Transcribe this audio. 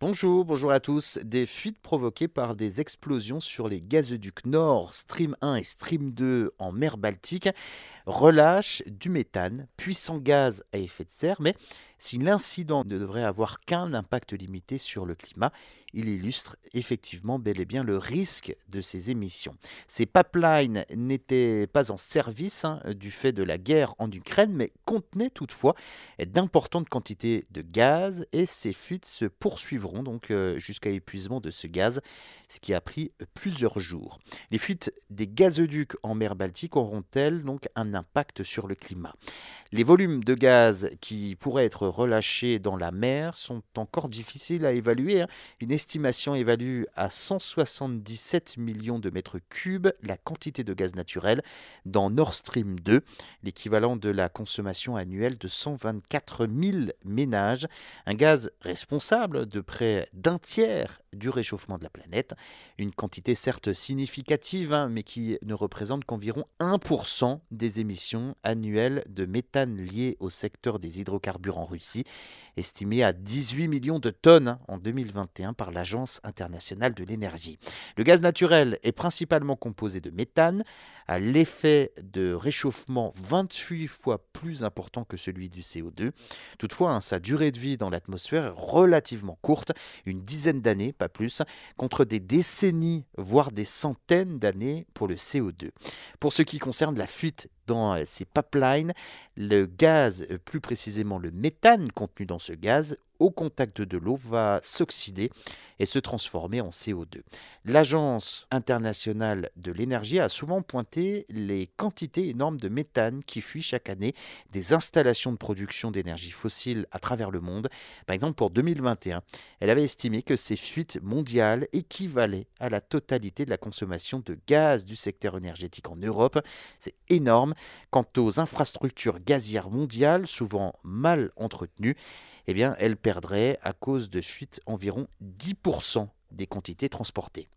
Bonjour, bonjour à tous. Des fuites provoquées par des explosions sur les gazoducs Nord, Stream 1 et Stream 2 en mer Baltique relâchent du méthane, puissant gaz à effet de serre, mais si l'incident ne devrait avoir qu'un impact limité sur le climat, il illustre effectivement bel et bien le risque de ces émissions. Ces pipelines n'étaient pas en service hein, du fait de la guerre en Ukraine, mais contenaient toutefois d'importantes quantités de gaz et ces fuites se poursuivront donc euh, jusqu'à épuisement de ce gaz, ce qui a pris plusieurs jours. Les fuites des gazoducs en mer Baltique auront-elles donc un impact sur le climat? Les volumes de gaz qui pourraient être relâchés dans la mer sont encore difficiles à évaluer. Hein. Une estimation évalue à 177 millions de mètres cubes la quantité de gaz naturel dans Nord Stream 2, l'équivalent de la consommation annuelle de 124 000 ménages. Un gaz responsable de près d'un tiers du réchauffement de la planète. Une quantité certes significative, hein, mais qui ne représente qu'environ 1% des émissions annuelles de méthane liées au secteur des hydrocarbures en Russie, estimé à 18 millions de tonnes hein, en 2021 par l'Agence internationale de l'énergie. Le gaz naturel est principalement composé de méthane, à l'effet de réchauffement 28 fois plus important que celui du CO2. Toutefois, hein, sa durée de vie dans l'atmosphère est relativement courte, une dizaine d'années, pas plus, contre des décennies, voire des centaines d'années pour le CO2. Pour ce qui concerne la fuite dans euh, ces pipelines, le gaz, euh, plus précisément le méthane contenu dans ce gaz, au contact de l'eau, va s'oxyder et se transformer en CO2. L'Agence internationale de l'énergie a souvent pointé les quantités énormes de méthane qui fuient chaque année des installations de production d'énergie fossile à travers le monde. Par exemple, pour 2021, elle avait estimé que ces fuites mondiales équivalaient à la totalité de la consommation de gaz du secteur énergétique en Europe. C'est énorme. Quant aux infrastructures gazières mondiales, souvent mal entretenues, eh bien, perdraient à cause de fuites environ 10% des quantités transportées.